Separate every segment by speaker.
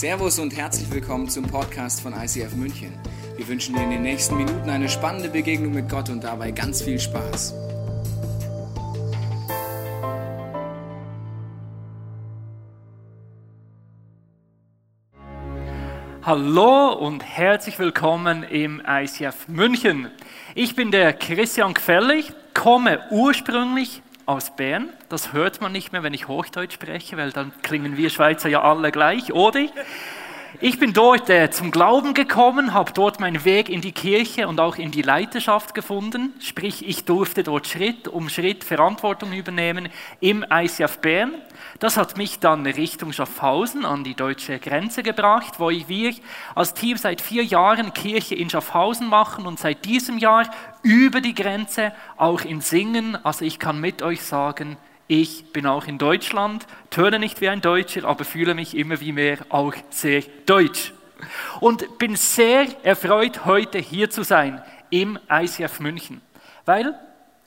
Speaker 1: Servus und herzlich willkommen zum Podcast von ICF München. Wir wünschen dir in den nächsten Minuten eine spannende Begegnung mit Gott und dabei ganz viel Spaß.
Speaker 2: Hallo und herzlich willkommen im ICF München. Ich bin der Christian Gfellig, komme ursprünglich aus Bern. Das hört man nicht mehr, wenn ich Hochdeutsch spreche, weil dann klingen wir Schweizer ja alle gleich, oder? Ich bin dort äh, zum Glauben gekommen, habe dort meinen Weg in die Kirche und auch in die Leiterschaft gefunden. Sprich, ich durfte dort Schritt um Schritt Verantwortung übernehmen im ICF Bern. Das hat mich dann Richtung Schaffhausen an die deutsche Grenze gebracht, wo wir als Team seit vier Jahren Kirche in Schaffhausen machen und seit diesem Jahr über die Grenze auch in Singen. Also ich kann mit euch sagen, ich bin auch in Deutschland, töne nicht wie ein Deutscher, aber fühle mich immer wie mehr auch sehr deutsch. Und bin sehr erfreut, heute hier zu sein im ICF München. Weil,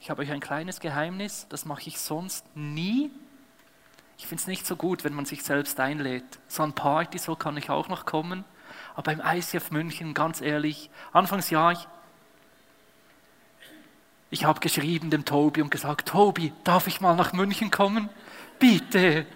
Speaker 2: ich habe euch ein kleines Geheimnis, das mache ich sonst nie. Ich finde es nicht so gut, wenn man sich selbst einlädt. So ein Party, so kann ich auch noch kommen. Aber beim ICF München, ganz ehrlich, Anfangsjahr, ich habe geschrieben dem Tobi und gesagt, Tobi, darf ich mal nach München kommen? Bitte.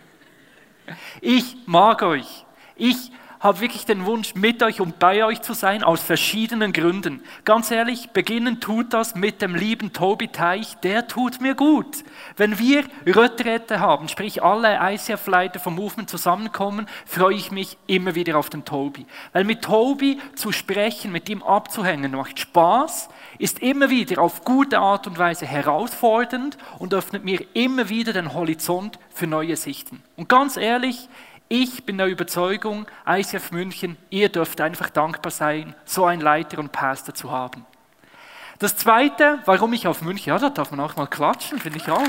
Speaker 2: Ich mag euch. Ich habe wirklich den Wunsch, mit euch und bei euch zu sein, aus verschiedenen Gründen. Ganz ehrlich, beginnen tut das mit dem lieben Tobi Teich, der tut mir gut. Wenn wir Retrette haben, sprich alle ICF-Leiter vom Movement zusammenkommen, freue ich mich immer wieder auf den Tobi. Weil mit Tobi zu sprechen, mit ihm abzuhängen, macht Spaß, ist immer wieder auf gute Art und Weise herausfordernd und öffnet mir immer wieder den Horizont für neue Sichten. Und ganz ehrlich, ich bin der Überzeugung, ICF München, ihr dürft einfach dankbar sein, so einen Leiter und Pastor zu haben. Das Zweite, warum ich auf München, ja, da darf man auch mal klatschen, finde ich auch.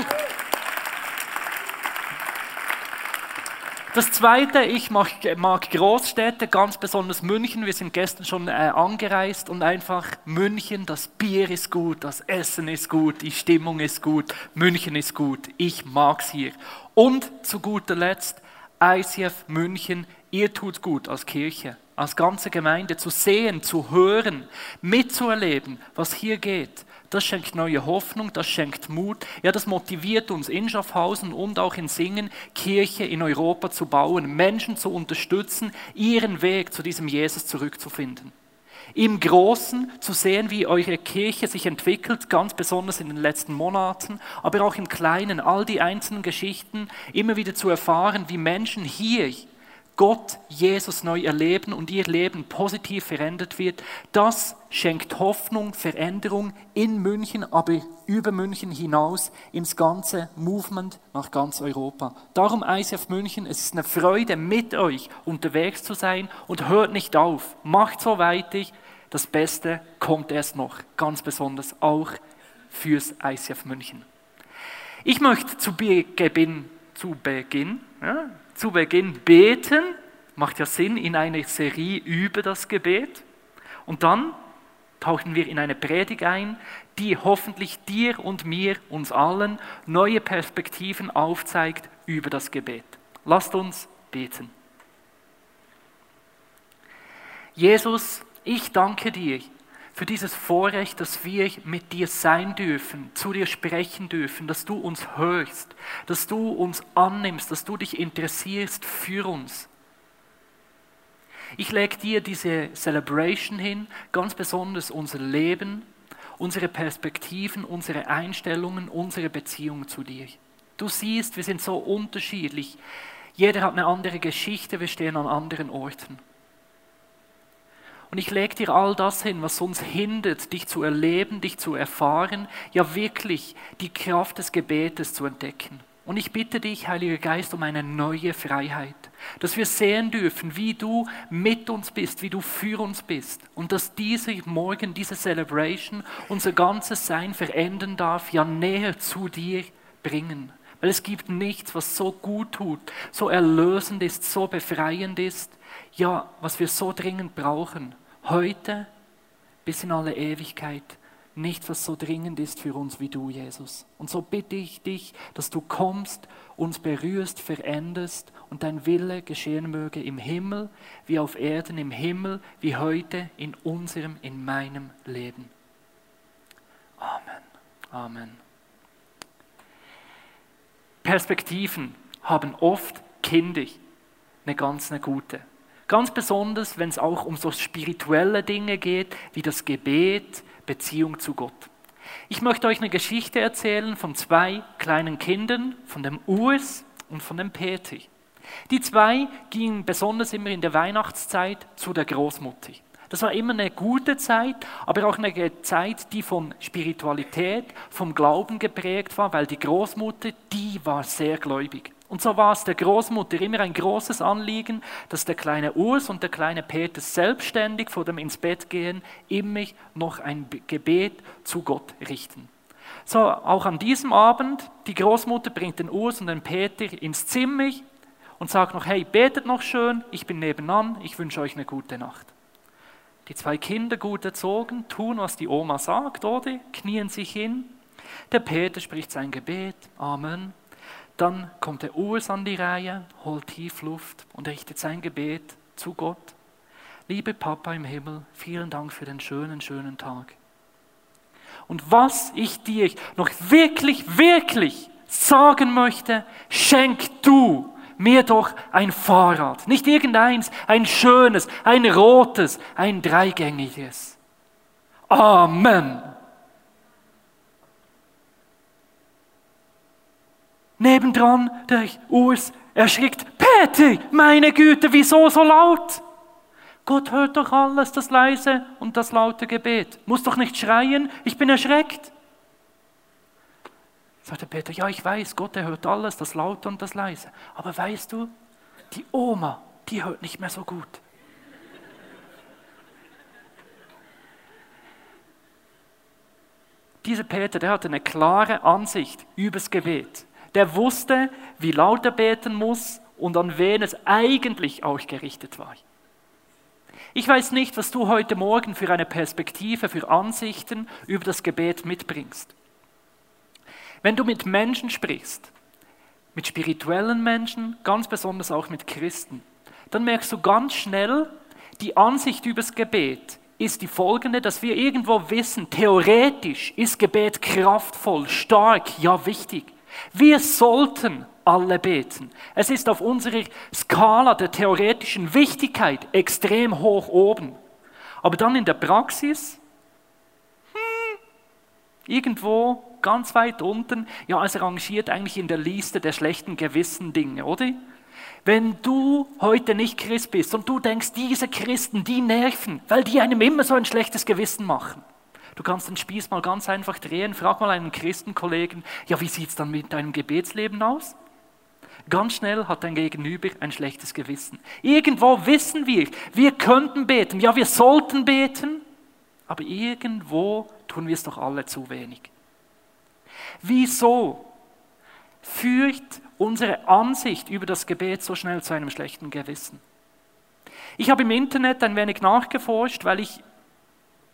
Speaker 2: Das Zweite, ich mag, mag, Großstädte, ganz besonders München. Wir sind gestern schon äh, angereist und einfach München, das Bier ist gut, das Essen ist gut, die Stimmung ist gut, München ist gut. Ich mag's hier. Und zu guter Letzt, ICF München, ihr tut gut als Kirche, als ganze Gemeinde zu sehen, zu hören, mitzuerleben, was hier geht. Das schenkt neue Hoffnung, das schenkt Mut. Ja, das motiviert uns in Schaffhausen und auch in Singen, Kirche in Europa zu bauen, Menschen zu unterstützen, ihren Weg zu diesem Jesus zurückzufinden im Großen zu sehen, wie eure Kirche sich entwickelt, ganz besonders in den letzten Monaten, aber auch im Kleinen, all die einzelnen Geschichten, immer wieder zu erfahren, wie Menschen hier Gott, Jesus neu erleben und ihr Leben positiv verändert wird, das schenkt Hoffnung, Veränderung in München, aber über München hinaus ins ganze Movement nach ganz Europa. Darum ICF München, es ist eine Freude, mit euch unterwegs zu sein und hört nicht auf. Macht so weiter. Das Beste kommt erst noch, ganz besonders auch fürs ICF München. Ich möchte zu Beginn, zu Beginn, ja, zu Beginn beten, macht ja Sinn in einer Serie über das Gebet. Und dann tauchen wir in eine Predigt ein, die hoffentlich dir und mir, uns allen, neue Perspektiven aufzeigt über das Gebet. Lasst uns beten. Jesus, ich danke dir für dieses Vorrecht, dass wir mit dir sein dürfen, zu dir sprechen dürfen, dass du uns hörst, dass du uns annimmst, dass du dich interessierst für uns. Ich lege dir diese Celebration hin, ganz besonders unser Leben, unsere Perspektiven, unsere Einstellungen, unsere Beziehung zu dir. Du siehst, wir sind so unterschiedlich. Jeder hat eine andere Geschichte, wir stehen an anderen Orten. Und ich lege dir all das hin, was uns hindert, dich zu erleben, dich zu erfahren, ja wirklich die Kraft des Gebetes zu entdecken. Und ich bitte dich, Heiliger Geist, um eine neue Freiheit, dass wir sehen dürfen, wie du mit uns bist, wie du für uns bist und dass diese Morgen, diese Celebration unser ganzes Sein verändern darf, ja näher zu dir bringen. Weil es gibt nichts, was so gut tut, so erlösend ist, so befreiend ist, ja, was wir so dringend brauchen, heute bis in alle Ewigkeit, nichts, was so dringend ist für uns wie du, Jesus. Und so bitte ich dich, dass du kommst, uns berührst, veränderst und dein Wille geschehen möge im Himmel wie auf Erden, im Himmel wie heute in unserem, in meinem Leben. Amen. Amen. Perspektiven haben oft kindisch eine ganz eine gute. Ganz besonders, wenn es auch um so spirituelle Dinge geht, wie das Gebet, Beziehung zu Gott. Ich möchte euch eine Geschichte erzählen von zwei kleinen Kindern, von dem Urs und von dem Peter. Die zwei gingen besonders immer in der Weihnachtszeit zu der Großmutter. Das war immer eine gute Zeit, aber auch eine Zeit, die von Spiritualität, vom Glauben geprägt war, weil die Großmutter, die war sehr gläubig. Und so war es der Großmutter immer ein großes Anliegen, dass der kleine Urs und der kleine Peter selbstständig vor dem ins Bett gehen immer noch ein Gebet zu Gott richten. So, auch an diesem Abend, die Großmutter bringt den Urs und den Peter ins Zimmer und sagt noch, hey, betet noch schön, ich bin nebenan, ich wünsche euch eine gute Nacht. Die zwei Kinder gut erzogen, tun, was die Oma sagt, oder? Knien sich hin. Der Peter spricht sein Gebet, Amen. Dann kommt der Urs an die Reihe, holt tief Luft und richtet sein Gebet zu Gott. Liebe Papa im Himmel, vielen Dank für den schönen, schönen Tag. Und was ich dir noch wirklich, wirklich sagen möchte, schenk du mir doch ein Fahrrad. Nicht irgendeins, ein schönes, ein rotes, ein dreigängiges. Amen. Nebendran der Urs erschrickt, Peter, meine Güte, wieso so laut? Gott hört doch alles, das leise und das laute Gebet. Muss doch nicht schreien, ich bin erschreckt. Sagte Peter, ja, ich weiß, Gott, er hört alles, das laute und das leise. Aber weißt du, die Oma, die hört nicht mehr so gut. Dieser Peter, der hatte eine klare Ansicht übers Gebet der wusste, wie laut er beten muss und an wen es eigentlich auch gerichtet war. Ich weiß nicht, was du heute Morgen für eine Perspektive, für Ansichten über das Gebet mitbringst. Wenn du mit Menschen sprichst, mit spirituellen Menschen, ganz besonders auch mit Christen, dann merkst du ganz schnell, die Ansicht übers Gebet ist die folgende, dass wir irgendwo wissen, theoretisch ist Gebet kraftvoll, stark, ja wichtig. Wir sollten alle beten. Es ist auf unserer Skala der theoretischen Wichtigkeit extrem hoch oben. Aber dann in der Praxis, hm, irgendwo ganz weit unten, ja, es rangiert eigentlich in der Liste der schlechten Gewissen Dinge, oder? Wenn du heute nicht Christ bist und du denkst, diese Christen, die nerven, weil die einem immer so ein schlechtes Gewissen machen, Du kannst den Spieß mal ganz einfach drehen. Frag mal einen Christenkollegen, ja, wie sieht es dann mit deinem Gebetsleben aus? Ganz schnell hat dein Gegenüber ein schlechtes Gewissen. Irgendwo wissen wir, wir könnten beten, ja, wir sollten beten, aber irgendwo tun wir es doch alle zu wenig. Wieso führt unsere Ansicht über das Gebet so schnell zu einem schlechten Gewissen? Ich habe im Internet ein wenig nachgeforscht, weil ich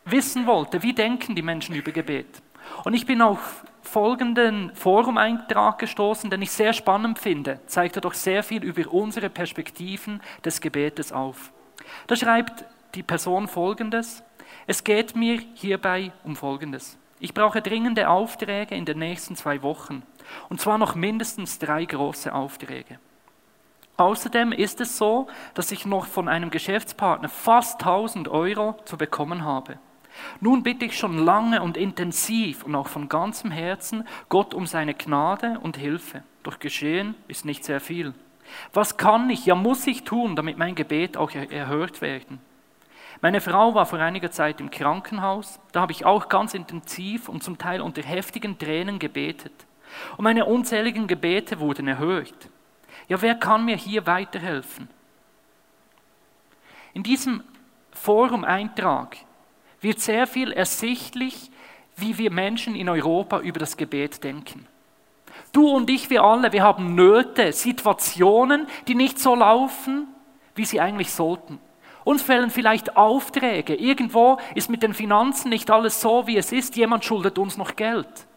Speaker 2: wissen wollte, wie denken die Menschen über Gebet. Und ich bin auf folgenden Forum-Eintrag gestoßen, den ich sehr spannend finde, zeigt er doch sehr viel über unsere Perspektiven des Gebetes auf. Da schreibt die Person folgendes, es geht mir hierbei um folgendes. Ich brauche dringende Aufträge in den nächsten zwei Wochen, und zwar noch mindestens drei große Aufträge. Außerdem ist es so, dass ich noch von einem Geschäftspartner fast 1000 Euro zu bekommen habe. Nun bitte ich schon lange und intensiv und auch von ganzem Herzen Gott um seine Gnade und Hilfe. Doch geschehen ist nicht sehr viel. Was kann ich, ja muss ich tun, damit mein Gebet auch erhört werden? Meine Frau war vor einiger Zeit im Krankenhaus, da habe ich auch ganz intensiv und zum Teil unter heftigen Tränen gebetet. Und meine unzähligen Gebete wurden erhört. Ja, wer kann mir hier weiterhelfen? In diesem Forum-Eintrag wird sehr viel ersichtlich, wie wir Menschen in Europa über das Gebet denken. Du und ich, wir alle, wir haben Nöte, Situationen, die nicht so laufen, wie sie eigentlich sollten. Uns fehlen vielleicht Aufträge. Irgendwo ist mit den Finanzen nicht alles so, wie es ist. Jemand schuldet uns noch Geld.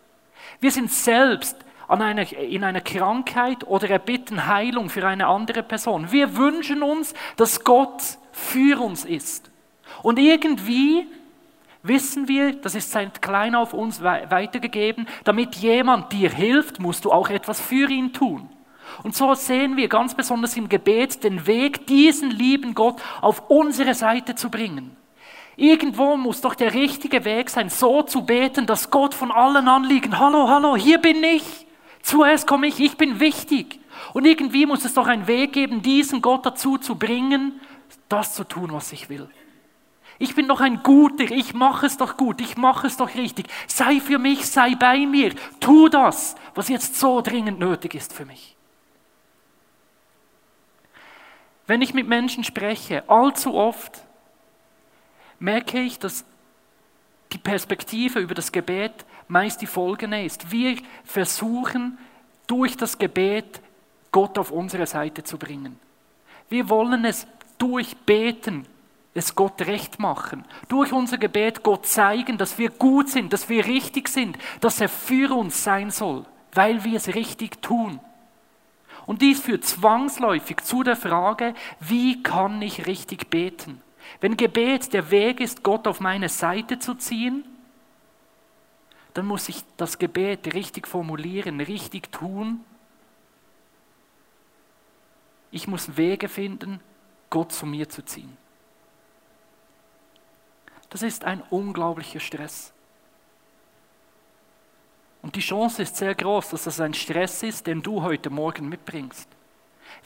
Speaker 2: Wir sind selbst einer, in einer Krankheit oder erbitten Heilung für eine andere Person. Wir wünschen uns, dass Gott für uns ist. Und irgendwie wissen wir, das ist seit klein auf uns weitergegeben, damit jemand dir hilft, musst du auch etwas für ihn tun. Und so sehen wir ganz besonders im Gebet den Weg, diesen lieben Gott auf unsere Seite zu bringen. Irgendwo muss doch der richtige Weg sein, so zu beten, dass Gott von allen Anliegen, hallo, hallo, hier bin ich. Zuerst komme ich, ich bin wichtig. Und irgendwie muss es doch einen Weg geben, diesen Gott dazu zu bringen, das zu tun, was ich will. Ich bin doch ein Guter, ich mache es doch gut, ich mache es doch richtig. Sei für mich, sei bei mir, tu das, was jetzt so dringend nötig ist für mich. Wenn ich mit Menschen spreche, allzu oft merke ich, dass die Perspektive über das Gebet meist die folgende ist. Wir versuchen durch das Gebet Gott auf unsere Seite zu bringen. Wir wollen es durch Beten, es Gott recht machen. Durch unser Gebet Gott zeigen, dass wir gut sind, dass wir richtig sind, dass er für uns sein soll, weil wir es richtig tun. Und dies führt zwangsläufig zu der Frage, wie kann ich richtig beten? Wenn Gebet der Weg ist, Gott auf meine Seite zu ziehen, dann muss ich das Gebet richtig formulieren, richtig tun. Ich muss Wege finden, Gott zu mir zu ziehen. Das ist ein unglaublicher Stress. Und die Chance ist sehr groß, dass das ein Stress ist, den du heute Morgen mitbringst.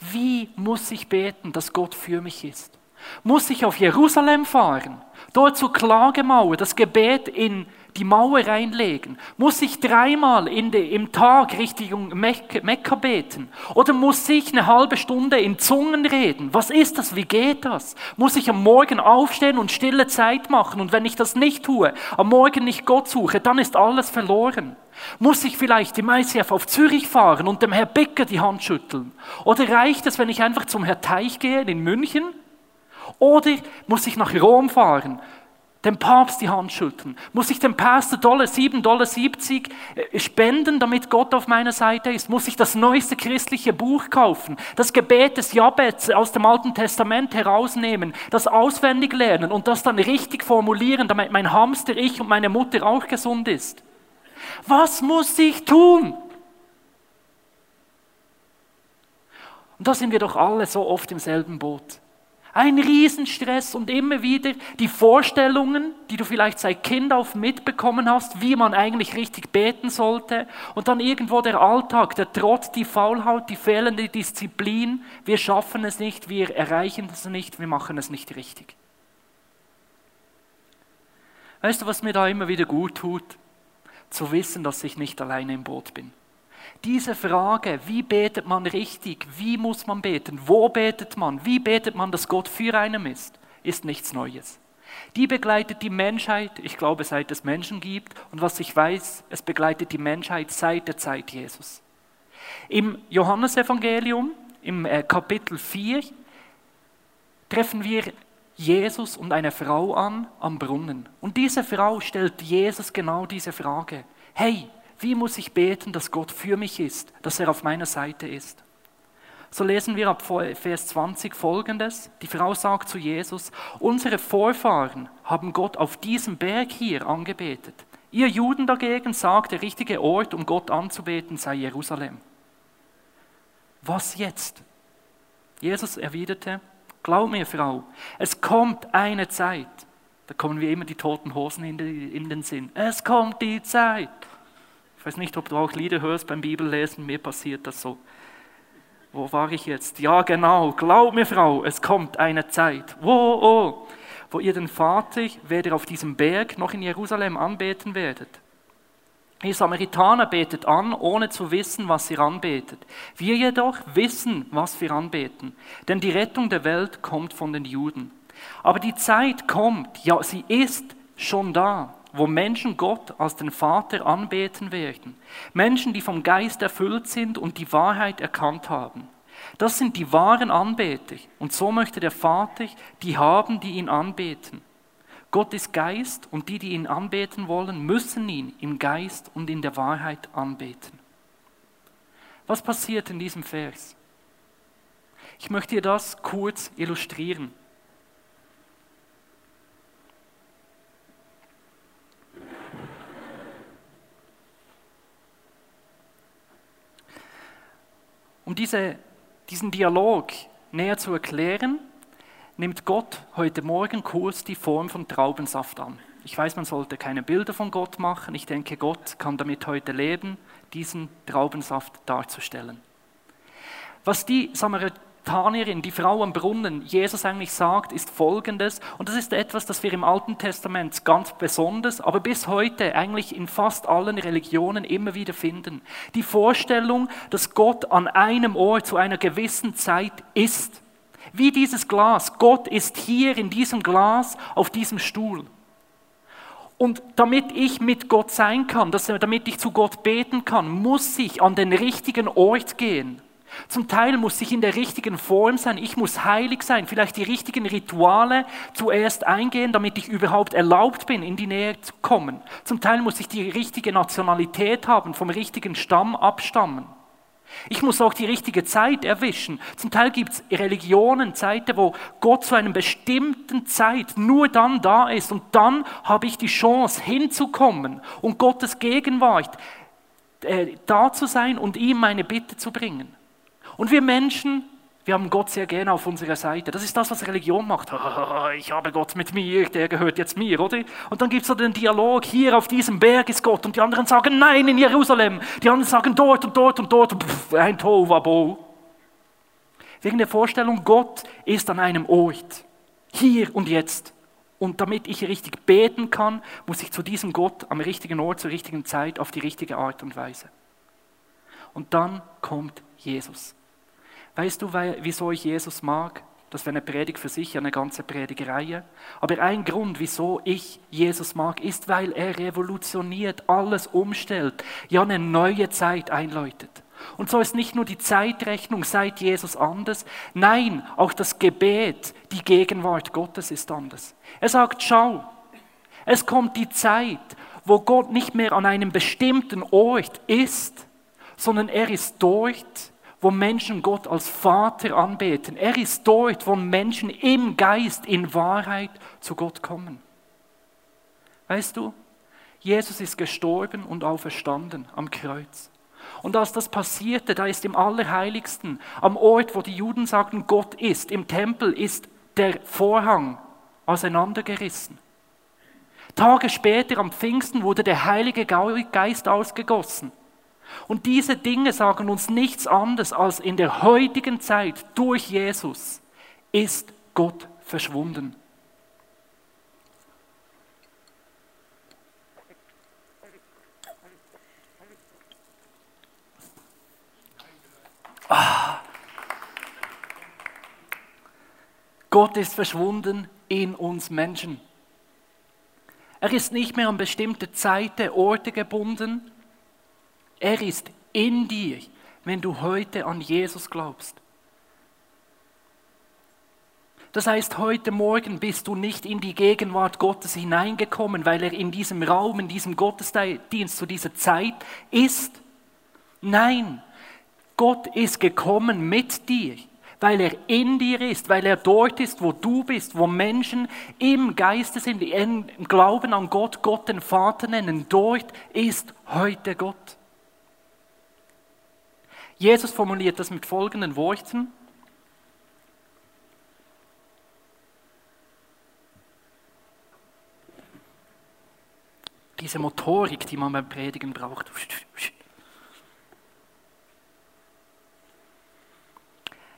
Speaker 2: Wie muss ich beten, dass Gott für mich ist? Muss ich auf Jerusalem fahren, dort zur Klagemauer das Gebet in die Mauer reinlegen? Muss ich dreimal de, im Tag Richtung Mekka beten? Oder muss ich eine halbe Stunde in Zungen reden? Was ist das? Wie geht das? Muss ich am Morgen aufstehen und stille Zeit machen? Und wenn ich das nicht tue, am Morgen nicht Gott suche, dann ist alles verloren. Muss ich vielleicht im ICF auf Zürich fahren und dem Herr Becker die Hand schütteln? Oder reicht es, wenn ich einfach zum Herr Teich gehe in München? Oder muss ich nach Rom fahren, dem Papst die Hand schütteln? Muss ich dem Pastor Dollar 7,70 Dollar äh, spenden, damit Gott auf meiner Seite ist? Muss ich das neueste christliche Buch kaufen? Das Gebet des Jabez aus dem Alten Testament herausnehmen, das auswendig lernen und das dann richtig formulieren, damit mein Hamster, ich und meine Mutter auch gesund ist? Was muss ich tun? Und da sind wir doch alle so oft im selben Boot. Ein Riesenstress und immer wieder die Vorstellungen, die du vielleicht seit Kind auf mitbekommen hast, wie man eigentlich richtig beten sollte. Und dann irgendwo der Alltag, der Trotz, die Faulhaut, die fehlende Disziplin. Wir schaffen es nicht, wir erreichen es nicht, wir machen es nicht richtig. Weißt du, was mir da immer wieder gut tut? Zu wissen, dass ich nicht alleine im Boot bin. Diese Frage, wie betet man richtig, wie muss man beten, wo betet man, wie betet man, dass Gott für einen ist, ist nichts Neues. Die begleitet die Menschheit, ich glaube, seit es Menschen gibt. Und was ich weiß, es begleitet die Menschheit seit der Zeit Jesus. Im Johannesevangelium, im äh, Kapitel 4, treffen wir Jesus und eine Frau an am Brunnen. Und diese Frau stellt Jesus genau diese Frage. Hey, wie muss ich beten, dass Gott für mich ist, dass er auf meiner Seite ist? So lesen wir ab Vers 20 folgendes. Die Frau sagt zu Jesus, unsere Vorfahren haben Gott auf diesem Berg hier angebetet. Ihr Juden dagegen sagt, der richtige Ort, um Gott anzubeten, sei Jerusalem. Was jetzt? Jesus erwiderte, glaub mir, Frau, es kommt eine Zeit. Da kommen wir immer die toten Hosen in den Sinn. Es kommt die Zeit ich weiß nicht, ob du auch Lieder hörst beim Bibellesen, mir passiert das so. Wo war ich jetzt? Ja, genau, glaub mir, Frau, es kommt eine Zeit, wo, oh, wo ihr den Vater weder auf diesem Berg noch in Jerusalem anbeten werdet. Ihr Samaritaner betet an, ohne zu wissen, was ihr anbetet. Wir jedoch wissen, was wir anbeten, denn die Rettung der Welt kommt von den Juden. Aber die Zeit kommt, ja, sie ist schon da wo Menschen Gott als den Vater anbeten werden. Menschen, die vom Geist erfüllt sind und die Wahrheit erkannt haben. Das sind die wahren Anbeter. Und so möchte der Vater die haben, die ihn anbeten. Gott ist Geist und die, die ihn anbeten wollen, müssen ihn im Geist und in der Wahrheit anbeten. Was passiert in diesem Vers? Ich möchte dir das kurz illustrieren. Um diese, diesen Dialog näher zu erklären, nimmt Gott heute Morgen kurz die Form von Traubensaft an. Ich weiß, man sollte keine Bilder von Gott machen. Ich denke, Gott kann damit heute leben, diesen Traubensaft darzustellen. Was die Samaritanerin, die Frau am Brunnen, Jesus eigentlich sagt, ist folgendes, und das ist etwas, das wir im Alten Testament ganz besonders, aber bis heute eigentlich in fast allen Religionen immer wieder finden. Die Vorstellung, dass Gott an einem Ort zu einer gewissen Zeit ist. Wie dieses Glas. Gott ist hier in diesem Glas auf diesem Stuhl. Und damit ich mit Gott sein kann, dass, damit ich zu Gott beten kann, muss ich an den richtigen Ort gehen. Zum Teil muss ich in der richtigen Form sein, ich muss heilig sein, vielleicht die richtigen Rituale zuerst eingehen, damit ich überhaupt erlaubt bin, in die Nähe zu kommen. Zum Teil muss ich die richtige Nationalität haben, vom richtigen Stamm abstammen. Ich muss auch die richtige Zeit erwischen. Zum Teil gibt es Religionen, Zeiten, wo Gott zu einer bestimmten Zeit nur dann da ist und dann habe ich die Chance hinzukommen und Gottes Gegenwart äh, da zu sein und ihm meine Bitte zu bringen. Und wir Menschen, wir haben Gott sehr gerne auf unserer Seite. Das ist das, was Religion macht. Ich habe Gott mit mir, der gehört jetzt mir, oder? Und dann gibt es so den Dialog, hier auf diesem Berg ist Gott. Und die anderen sagen, nein, in Jerusalem. Die anderen sagen, dort und dort und dort. Pff, ein Tovabo. Wegen der Vorstellung, Gott ist an einem Ort. Hier und jetzt. Und damit ich richtig beten kann, muss ich zu diesem Gott am richtigen Ort, zur richtigen Zeit, auf die richtige Art und Weise. Und dann kommt Jesus. Weißt du, wieso ich Jesus mag? Das wäre eine Predigt für sich, eine ganze Predigereihe. Aber ein Grund, wieso ich Jesus mag, ist, weil er revolutioniert, alles umstellt, ja eine neue Zeit einläutet. Und so ist nicht nur die Zeitrechnung seit Jesus anders, nein, auch das Gebet, die Gegenwart Gottes ist anders. Er sagt, schau, es kommt die Zeit, wo Gott nicht mehr an einem bestimmten Ort ist, sondern er ist dort, wo Menschen Gott als Vater anbeten. Er ist dort, wo Menschen im Geist, in Wahrheit zu Gott kommen. Weißt du, Jesus ist gestorben und auferstanden am Kreuz. Und als das passierte, da ist im Allerheiligsten, am Ort, wo die Juden sagten, Gott ist, im Tempel ist der Vorhang auseinandergerissen. Tage später, am Pfingsten, wurde der Heilige Geist ausgegossen. Und diese Dinge sagen uns nichts anderes als in der heutigen Zeit durch Jesus ist Gott verschwunden. Ah. Gott ist verschwunden in uns Menschen. Er ist nicht mehr an bestimmte Zeiten, Orte gebunden, er ist in dir, wenn du heute an Jesus glaubst. Das heißt, heute Morgen bist du nicht in die Gegenwart Gottes hineingekommen, weil er in diesem Raum, in diesem Gottesdienst zu dieser Zeit ist. Nein, Gott ist gekommen mit dir, weil er in dir ist, weil er dort ist, wo du bist, wo Menschen im Geiste sind, im Glauben an Gott, Gott den Vater nennen. Dort ist heute Gott. Jesus formuliert das mit folgenden Worten. Diese Motorik, die man beim Predigen braucht.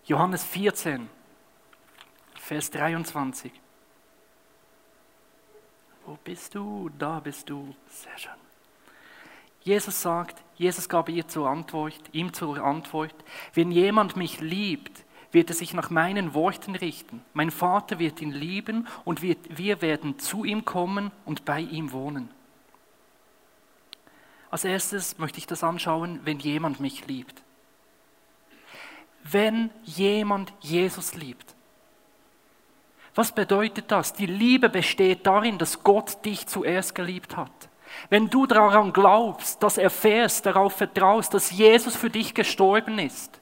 Speaker 2: Johannes 14, Vers 23. Wo bist du? Da bist du. Sehr schön. Jesus sagt, Jesus gab ihr zur Antwort, ihm zur Antwort, wenn jemand mich liebt, wird er sich nach meinen Worten richten. Mein Vater wird ihn lieben und wir werden zu ihm kommen und bei ihm wohnen. Als erstes möchte ich das anschauen, wenn jemand mich liebt. wenn jemand Jesus liebt. Was bedeutet das? Die Liebe besteht darin, dass Gott dich zuerst geliebt hat. Wenn du daran glaubst, das erfährst, darauf vertraust, dass Jesus für dich gestorben ist,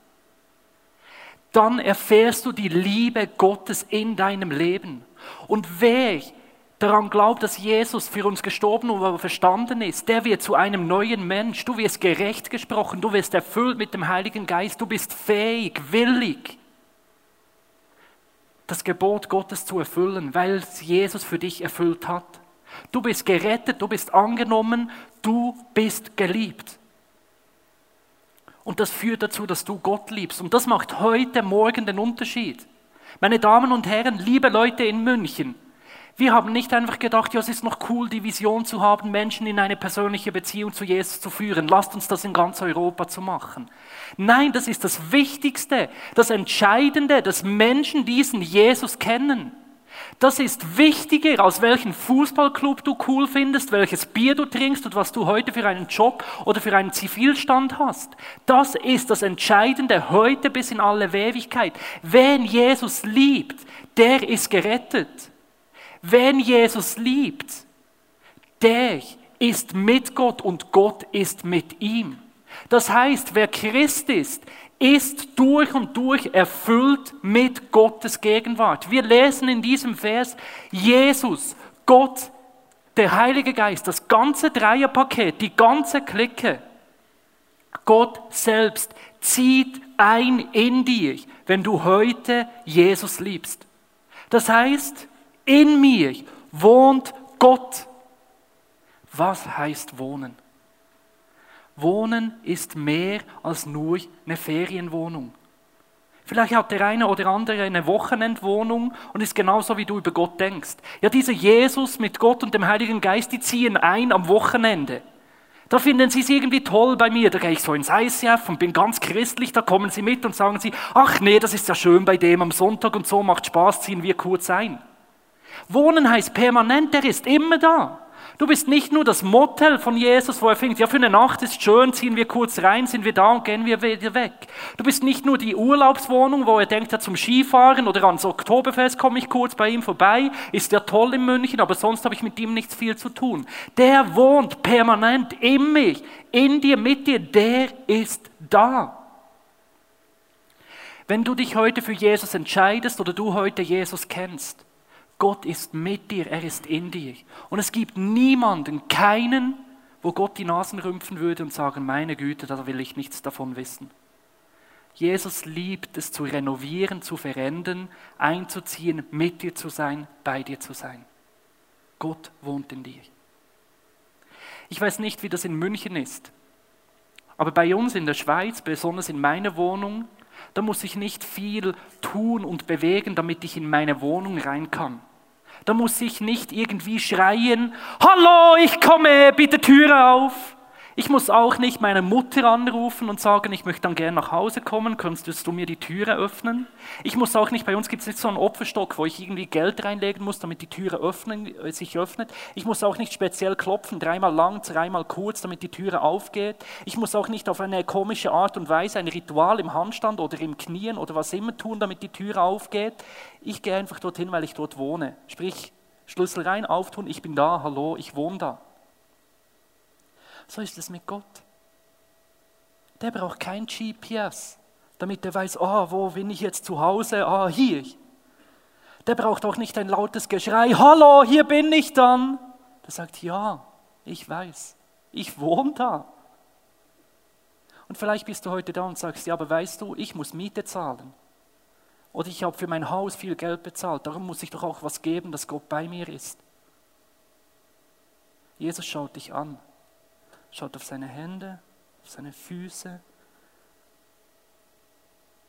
Speaker 2: dann erfährst du die Liebe Gottes in deinem Leben. Und wer daran glaubt, dass Jesus für uns gestorben und verstanden ist, der wird zu einem neuen Mensch. Du wirst gerecht gesprochen, du wirst erfüllt mit dem Heiligen Geist, du bist fähig, willig, das Gebot Gottes zu erfüllen, weil es Jesus für dich erfüllt hat. Du bist gerettet, du bist angenommen, du bist geliebt. Und das führt dazu, dass du Gott liebst. Und das macht heute Morgen den Unterschied. Meine Damen und Herren, liebe Leute in München, wir haben nicht einfach gedacht, ja, es ist noch cool, die Vision zu haben, Menschen in eine persönliche Beziehung zu Jesus zu führen. Lasst uns das in ganz Europa zu machen. Nein, das ist das Wichtigste, das Entscheidende, dass Menschen diesen Jesus kennen. Das ist wichtiger, als welchen Fußballclub du cool findest, welches Bier du trinkst und was du heute für einen Job oder für einen Zivilstand hast. Das ist das Entscheidende heute bis in alle Ewigkeit. Wen Jesus liebt, der ist gerettet. Wen Jesus liebt, der ist mit Gott und Gott ist mit ihm. Das heißt, wer Christ ist, ist durch und durch erfüllt mit Gottes Gegenwart. Wir lesen in diesem Vers, Jesus, Gott, der Heilige Geist, das ganze Dreierpaket, die ganze Clique, Gott selbst zieht ein in dir, wenn du heute Jesus liebst. Das heißt, in mir wohnt Gott. Was heißt wohnen? Wohnen ist mehr als nur eine Ferienwohnung. Vielleicht hat der eine oder andere eine Wochenendwohnung und ist genauso wie du über Gott denkst. Ja, dieser Jesus mit Gott und dem Heiligen Geist, die ziehen ein am Wochenende. Da finden sie es irgendwie toll bei mir. Da gehe ich so ins ICF und bin ganz christlich. Da kommen sie mit und sagen sie, ach nee, das ist ja schön bei dem am Sonntag und so macht Spaß, ziehen wir kurz ein. Wohnen heißt permanent, der ist immer da. Du bist nicht nur das Motel von Jesus, wo er findet, ja, für eine Nacht ist schön, ziehen wir kurz rein, sind wir da und gehen wir wieder weg. Du bist nicht nur die Urlaubswohnung, wo er denkt, ja, zum Skifahren oder ans Oktoberfest komme ich kurz bei ihm vorbei, ist ja toll in München, aber sonst habe ich mit ihm nichts viel zu tun. Der wohnt permanent in mich, in dir, mit dir, der ist da. Wenn du dich heute für Jesus entscheidest oder du heute Jesus kennst, Gott ist mit dir, er ist in dir. Und es gibt niemanden, keinen, wo Gott die Nasen rümpfen würde und sagen, meine Güte, da will ich nichts davon wissen. Jesus liebt es zu renovieren, zu verändern, einzuziehen, mit dir zu sein, bei dir zu sein. Gott wohnt in dir. Ich weiß nicht, wie das in München ist, aber bei uns in der Schweiz, besonders in meiner Wohnung, da muss ich nicht viel tun und bewegen, damit ich in meine Wohnung rein kann. Da muss ich nicht irgendwie schreien, hallo, ich komme, bitte Türe auf. Ich muss auch nicht meine Mutter anrufen und sagen, ich möchte dann gerne nach Hause kommen, könntest du mir die Türe öffnen? Ich muss auch nicht, bei uns gibt es nicht so einen Opferstock, wo ich irgendwie Geld reinlegen muss, damit die Türe öffnen, äh, sich öffnet. Ich muss auch nicht speziell klopfen, dreimal lang, dreimal kurz, damit die Türe aufgeht. Ich muss auch nicht auf eine komische Art und Weise ein Ritual im Handstand oder im Knien oder was immer tun, damit die Türe aufgeht. Ich gehe einfach dorthin, weil ich dort wohne. Sprich, Schlüssel rein, auftun, ich bin da, hallo, ich wohne da. So ist es mit Gott. Der braucht kein GPS, damit er weiß, oh, wo bin ich jetzt zu Hause? Ah, oh, hier. Der braucht auch nicht ein lautes Geschrei, hallo, hier bin ich dann. Der sagt, ja, ich weiß, ich wohne da. Und vielleicht bist du heute da und sagst, ja, aber weißt du, ich muss Miete zahlen. Oder ich habe für mein Haus viel Geld bezahlt, darum muss ich doch auch was geben, dass Gott bei mir ist. Jesus schaut dich an schaut auf seine Hände, auf seine Füße,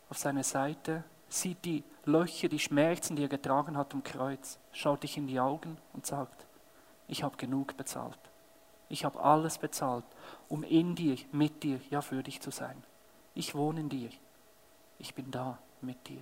Speaker 2: auf seine Seite, sieht die Löcher, die Schmerzen, die er getragen hat am Kreuz, schaut dich in die Augen und sagt, ich habe genug bezahlt. Ich habe alles bezahlt, um in dir, mit dir, ja für dich zu sein. Ich wohne in dir. Ich bin da mit dir.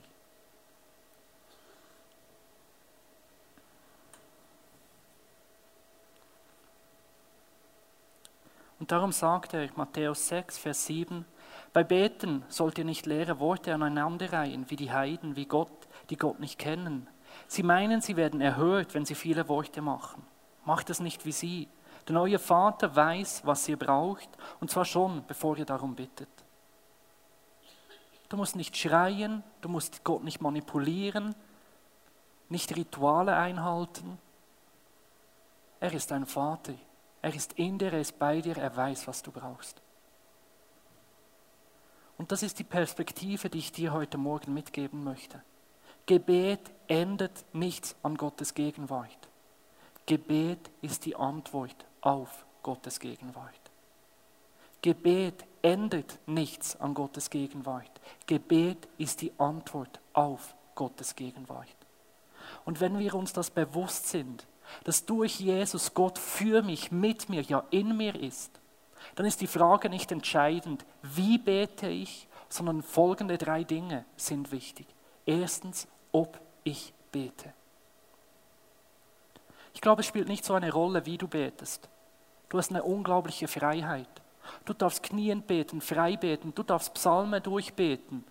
Speaker 2: Und darum sagt er, Matthäus 6, Vers 7, Bei Beten sollt ihr nicht leere Worte aneinanderreihen, wie die Heiden, wie Gott, die Gott nicht kennen. Sie meinen, sie werden erhört, wenn sie viele Worte machen. Macht es nicht wie sie, denn euer Vater weiß, was ihr braucht, und zwar schon, bevor ihr darum bittet. Du musst nicht schreien, du musst Gott nicht manipulieren, nicht Rituale einhalten. Er ist dein Vater. Er ist in dir, er ist bei dir, er weiß, was du brauchst. Und das ist die Perspektive, die ich dir heute Morgen mitgeben möchte. Gebet ändert nichts an Gottes Gegenwart. Gebet ist die Antwort auf Gottes Gegenwart. Gebet ändert nichts an Gottes Gegenwart. Gebet ist die Antwort auf Gottes Gegenwart. Und wenn wir uns das bewusst sind, dass durch Jesus Gott für mich, mit mir, ja in mir ist, dann ist die Frage nicht entscheidend, wie bete ich, sondern folgende drei Dinge sind wichtig. Erstens, ob ich bete. Ich glaube, es spielt nicht so eine Rolle, wie du betest. Du hast eine unglaubliche Freiheit. Du darfst knien beten, frei beten, du darfst Psalme durchbeten.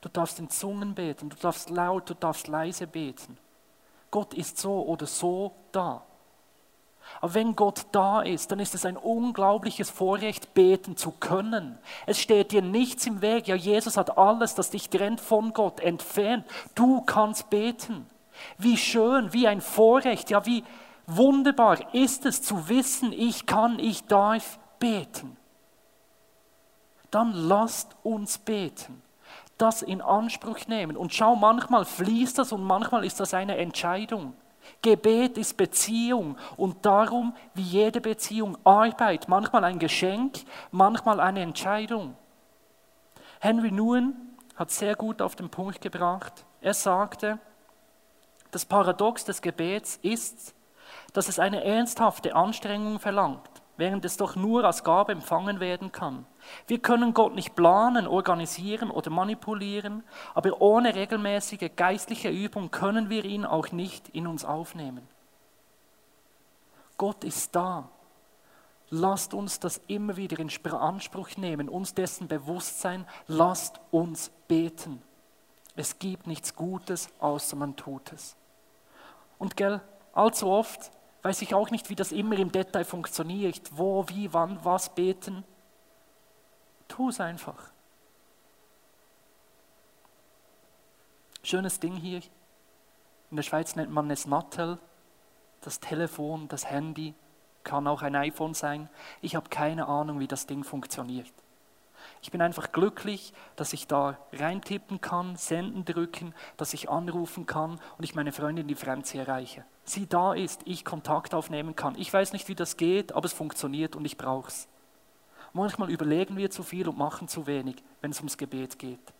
Speaker 2: Du darfst in Zungen beten, du darfst laut, du darfst leise beten. Gott ist so oder so da. Aber wenn Gott da ist, dann ist es ein unglaubliches Vorrecht, beten zu können. Es steht dir nichts im Weg. Ja, Jesus hat alles, das dich trennt von Gott, entfernt. Du kannst beten. Wie schön, wie ein Vorrecht, ja, wie wunderbar ist es zu wissen, ich kann, ich darf beten. Dann lasst uns beten das in Anspruch nehmen. Und schau, manchmal fließt das und manchmal ist das eine Entscheidung. Gebet ist Beziehung und darum, wie jede Beziehung, Arbeit, manchmal ein Geschenk, manchmal eine Entscheidung. Henry Nguyen hat sehr gut auf den Punkt gebracht. Er sagte, das Paradox des Gebets ist, dass es eine ernsthafte Anstrengung verlangt, während es doch nur als Gabe empfangen werden kann. Wir können Gott nicht planen, organisieren oder manipulieren, aber ohne regelmäßige geistliche Übung können wir ihn auch nicht in uns aufnehmen. Gott ist da. Lasst uns das immer wieder in Anspruch nehmen, uns dessen bewusst sein, lasst uns beten. Es gibt nichts Gutes, außer man tut es. Und gell, allzu oft weiß ich auch nicht, wie das immer im Detail funktioniert, wo, wie, wann, was beten. Tu es einfach. Schönes Ding hier. In der Schweiz nennt man es Nattel. Das Telefon, das Handy, kann auch ein iPhone sein. Ich habe keine Ahnung, wie das Ding funktioniert. Ich bin einfach glücklich, dass ich da reintippen kann, senden drücken, dass ich anrufen kann und ich meine Freundin, die Franzi, erreiche. Sie da ist, ich Kontakt aufnehmen kann. Ich weiß nicht, wie das geht, aber es funktioniert und ich brauche es. Manchmal überlegen wir zu viel und machen zu wenig, wenn es ums Gebet geht.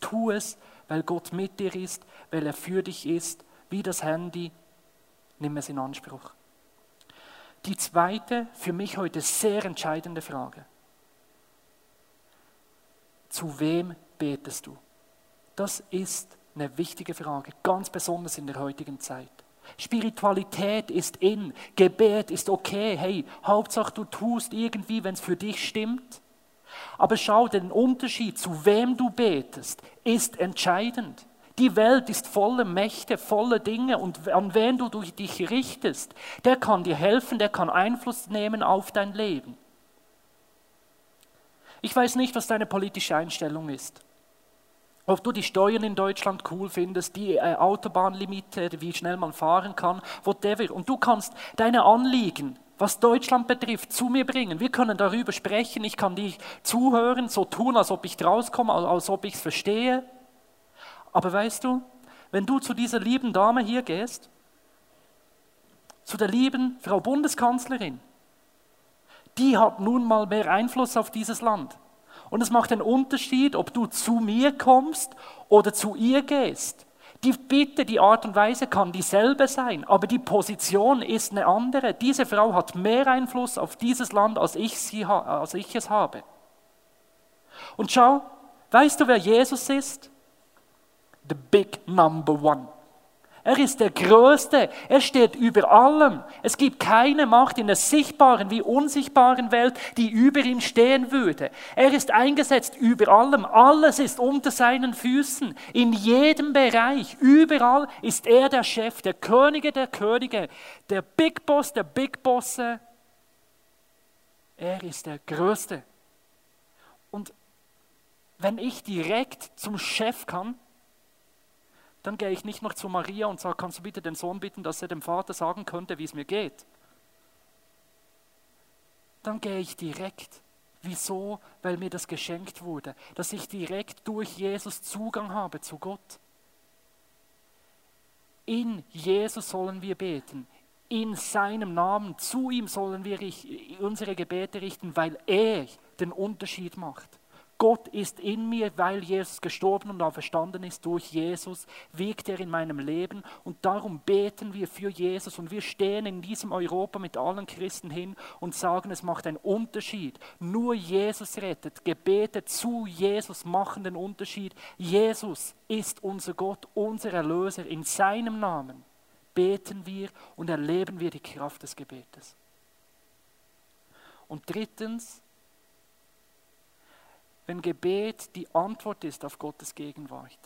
Speaker 2: Tu es, weil Gott mit dir ist, weil er für dich ist, wie das Handy. Nimm es in Anspruch. Die zweite, für mich heute sehr entscheidende Frage. Zu wem betest du? Das ist eine wichtige Frage, ganz besonders in der heutigen Zeit. Spiritualität ist in, Gebet ist okay, hey, Hauptsache du tust irgendwie, wenn es für dich stimmt. Aber schau, den Unterschied, zu wem du betest, ist entscheidend. Die Welt ist voller Mächte, voller Dinge und an wen du dich richtest, der kann dir helfen, der kann Einfluss nehmen auf dein Leben. Ich weiß nicht, was deine politische Einstellung ist. Ob du die Steuern in Deutschland cool findest, die äh, Autobahnlimite, wie schnell man fahren kann, whatever. Und du kannst deine Anliegen, was Deutschland betrifft, zu mir bringen. Wir können darüber sprechen. Ich kann dich zuhören, so tun, als ob ich rauskomme, als ob ich es verstehe. Aber weißt du, wenn du zu dieser lieben Dame hier gehst, zu der lieben Frau Bundeskanzlerin, die hat nun mal mehr Einfluss auf dieses Land. Und es macht einen Unterschied, ob du zu mir kommst oder zu ihr gehst. Die Bitte, die Art und Weise kann dieselbe sein, aber die Position ist eine andere. Diese Frau hat mehr Einfluss auf dieses Land, als ich, sie, als ich es habe. Und schau, weißt du, wer Jesus ist? The big number one. Er ist der Größte. Er steht über allem. Es gibt keine Macht in der sichtbaren wie unsichtbaren Welt, die über ihm stehen würde. Er ist eingesetzt über allem. Alles ist unter seinen Füßen. In jedem Bereich, überall ist er der Chef, der Könige der Könige, der Big Boss der Big Bosse. Er ist der Größte. Und wenn ich direkt zum Chef kann, dann gehe ich nicht noch zu Maria und sage, kannst du bitte den Sohn bitten, dass er dem Vater sagen könnte, wie es mir geht. Dann gehe ich direkt. Wieso? Weil mir das geschenkt wurde, dass ich direkt durch Jesus Zugang habe zu Gott. In Jesus sollen wir beten. In seinem Namen, zu ihm sollen wir unsere Gebete richten, weil er den Unterschied macht. Gott ist in mir, weil Jesus gestorben und auferstanden ist durch Jesus, wirkt er in meinem Leben und darum beten wir für Jesus und wir stehen in diesem Europa mit allen Christen hin und sagen, es macht einen Unterschied. Nur Jesus rettet. Gebete zu Jesus machen den Unterschied. Jesus ist unser Gott, unser Erlöser. In seinem Namen beten wir und erleben wir die Kraft des Gebetes. Und drittens, wenn Gebet die Antwort ist auf Gottes Gegenwart,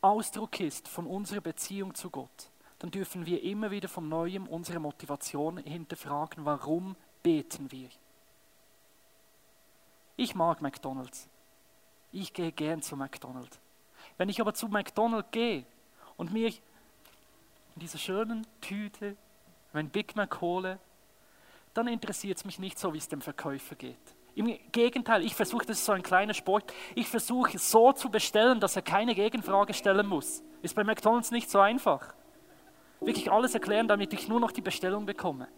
Speaker 2: Ausdruck ist von unserer Beziehung zu Gott, dann dürfen wir immer wieder von neuem unsere Motivation hinterfragen, warum beten wir. Ich mag McDonald's. Ich gehe gern zu McDonald's. Wenn ich aber zu McDonald's gehe und mir in dieser schönen Tüte mein Big Mac hole, dann interessiert es mich nicht so, wie es dem Verkäufer geht. Im Gegenteil, ich versuche, das ist so ein kleiner Sport, ich versuche so zu bestellen, dass er keine Gegenfrage stellen muss. Ist bei McDonald's nicht so einfach. Wirklich alles erklären, damit ich nur noch die Bestellung bekomme.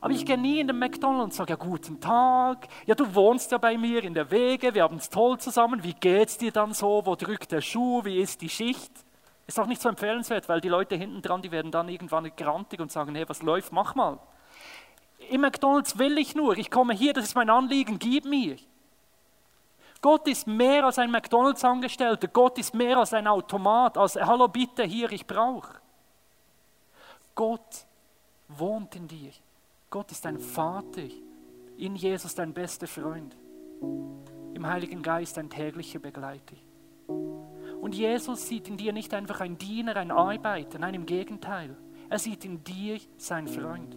Speaker 2: Aber ich gehe nie in den McDonald's und sage, ja, guten Tag, ja, du wohnst ja bei mir in der Wege, wir haben es toll zusammen, wie geht's dir dann so, wo drückt der Schuh, wie ist die Schicht? Ist auch nicht so empfehlenswert, weil die Leute hinten dran, die werden dann irgendwann grantig und sagen, hey, was läuft, mach mal im McDonald's will ich nur, ich komme hier, das ist mein Anliegen, gib mir. Gott ist mehr als ein McDonald's-Angestellter, Gott ist mehr als ein Automat, als Hallo bitte hier, ich brauche. Gott wohnt in dir. Gott ist dein Vater, in Jesus dein bester Freund, im Heiligen Geist dein täglicher Begleiter. Und Jesus sieht in dir nicht einfach ein Diener, ein Arbeiter, nein, im Gegenteil. Er sieht in dir sein Freund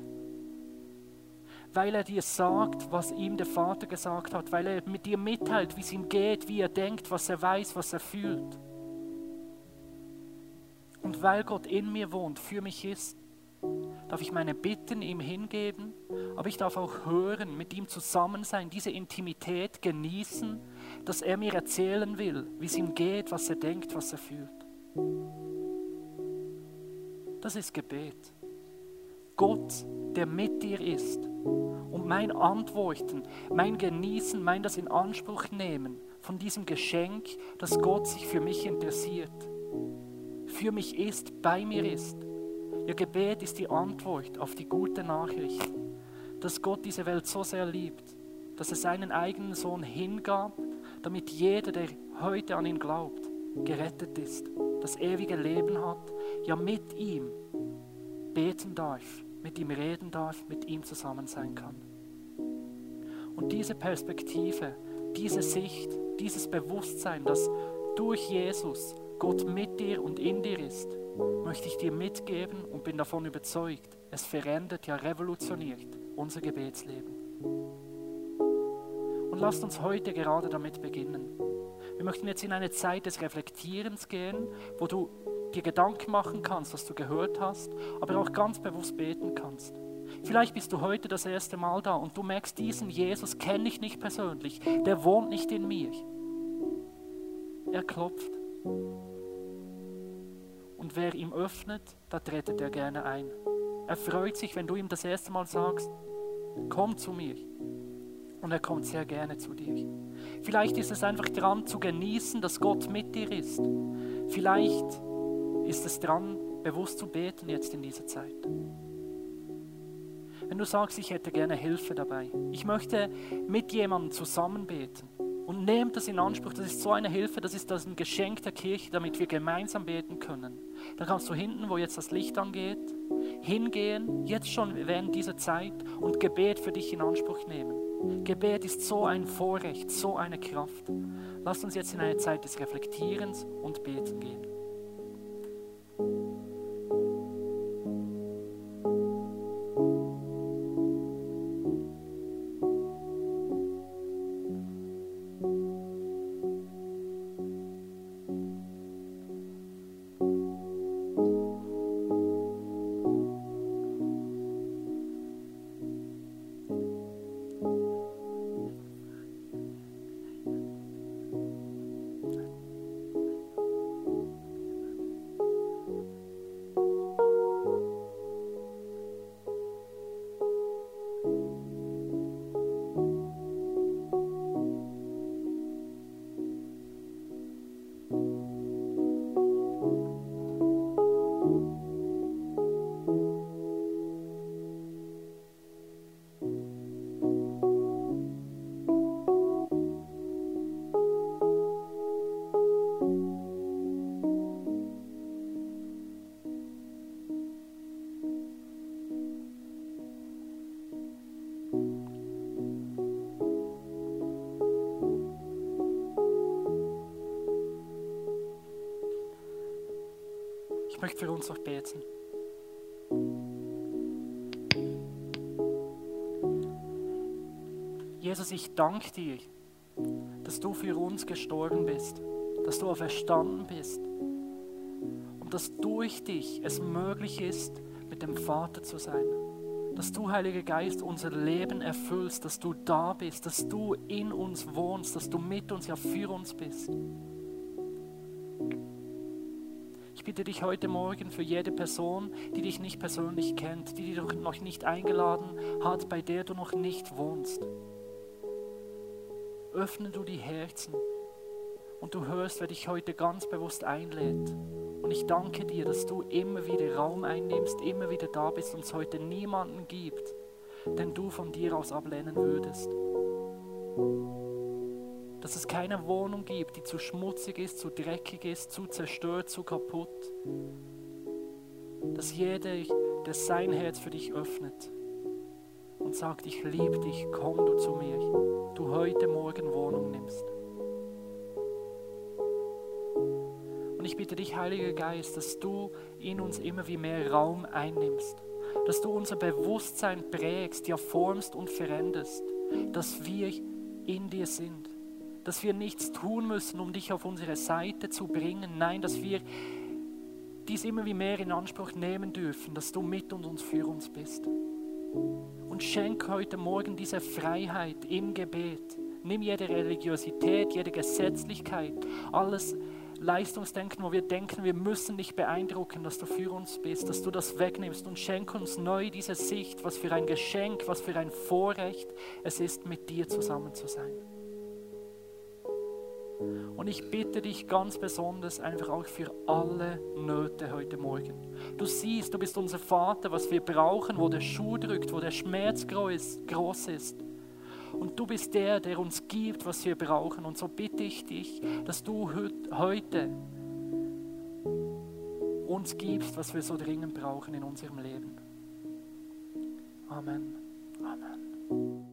Speaker 2: weil er dir sagt, was ihm der Vater gesagt hat, weil er mit dir mitteilt, wie es ihm geht, wie er denkt, was er weiß, was er fühlt. Und weil Gott in mir wohnt, für mich ist, darf ich meine Bitten ihm hingeben, aber ich darf auch hören, mit ihm zusammen sein, diese Intimität genießen, dass er mir erzählen will, wie es ihm geht, was er denkt, was er fühlt. Das ist Gebet. Gott, der mit dir ist und mein Antworten, mein Genießen, mein das in Anspruch nehmen von diesem Geschenk, dass Gott sich für mich interessiert, für mich ist, bei mir ist. Ihr Gebet ist die Antwort auf die gute Nachricht, dass Gott diese Welt so sehr liebt, dass er seinen eigenen Sohn hingab, damit jeder, der heute an ihn glaubt, gerettet ist, das ewige Leben hat, ja mit ihm beten darf mit ihm reden darf, mit ihm zusammen sein kann. Und diese Perspektive, diese Sicht, dieses Bewusstsein, dass durch Jesus Gott mit dir und in dir ist, möchte ich dir mitgeben und bin davon überzeugt, es verändert, ja revolutioniert unser Gebetsleben. Und lasst uns heute gerade damit beginnen. Wir möchten jetzt in eine Zeit des Reflektierens gehen, wo du dir Gedanken machen kannst, was du gehört hast, aber auch ganz bewusst beten kannst. Vielleicht bist du heute das erste Mal da und du merkst, diesen Jesus kenne ich nicht persönlich, der wohnt nicht in mir. Er klopft. Und wer ihm öffnet, da tretet er gerne ein. Er freut sich, wenn du ihm das erste Mal sagst, komm zu mir. Und er kommt sehr gerne zu dir. Vielleicht ist es einfach dran zu genießen, dass Gott mit dir ist. Vielleicht ist es dran, bewusst zu beten jetzt in dieser Zeit. Wenn du sagst, ich hätte gerne Hilfe dabei, ich möchte mit jemandem zusammen beten, Und nehmt das in Anspruch, das ist so eine Hilfe, das ist das ein Geschenk der Kirche, damit wir gemeinsam beten können. Dann kannst du hinten, wo jetzt das Licht angeht, hingehen, jetzt schon während dieser Zeit und Gebet für dich in Anspruch nehmen. Gebet ist so ein Vorrecht, so eine Kraft. Lasst uns jetzt in eine Zeit des Reflektierens und Beten gehen. Möchte für uns noch beten. Jesus, ich danke dir, dass du für uns gestorben bist, dass du auferstanden bist und dass durch dich es möglich ist, mit dem Vater zu sein. Dass du, Heiliger Geist, unser Leben erfüllst, dass du da bist, dass du in uns wohnst, dass du mit uns, ja für uns bist. Ich bitte dich heute Morgen für jede Person, die dich nicht persönlich kennt, die dich noch nicht eingeladen hat, bei der du noch nicht wohnst. Öffne du die Herzen und du hörst, wer dich heute ganz bewusst einlädt. Und ich danke dir, dass du immer wieder Raum einnimmst, immer wieder da bist und es heute niemanden gibt, den du von dir aus ablehnen würdest. Dass es keine Wohnung gibt, die zu schmutzig ist, zu dreckig ist, zu zerstört, zu kaputt. Dass jeder, der sein Herz für dich öffnet und sagt, ich liebe dich, komm du zu mir, du heute Morgen Wohnung nimmst. Und ich bitte dich, Heiliger Geist, dass du in uns immer wie mehr Raum einnimmst, dass du unser Bewusstsein prägst, ja formst und veränderst, dass wir in dir sind, dass wir nichts tun müssen, um dich auf unsere Seite zu bringen, nein, dass wir dies immer wie mehr in Anspruch nehmen dürfen, dass du mit und uns für uns bist. Und schenk heute Morgen diese Freiheit im Gebet. Nimm jede Religiosität, jede Gesetzlichkeit, alles Leistungsdenken, wo wir denken, wir müssen dich beeindrucken, dass du für uns bist, dass du das wegnimmst und schenk uns neu diese Sicht, was für ein Geschenk, was für ein Vorrecht es ist, mit dir zusammen zu sein. Und ich bitte dich ganz besonders einfach auch für alle Nöte heute Morgen. Du siehst, du bist unser Vater, was wir brauchen, wo der Schuh drückt, wo der Schmerz groß ist. Und du bist der, der uns gibt, was wir brauchen. Und so bitte ich dich, dass du heute uns gibst, was wir so dringend brauchen in unserem Leben. Amen. Amen.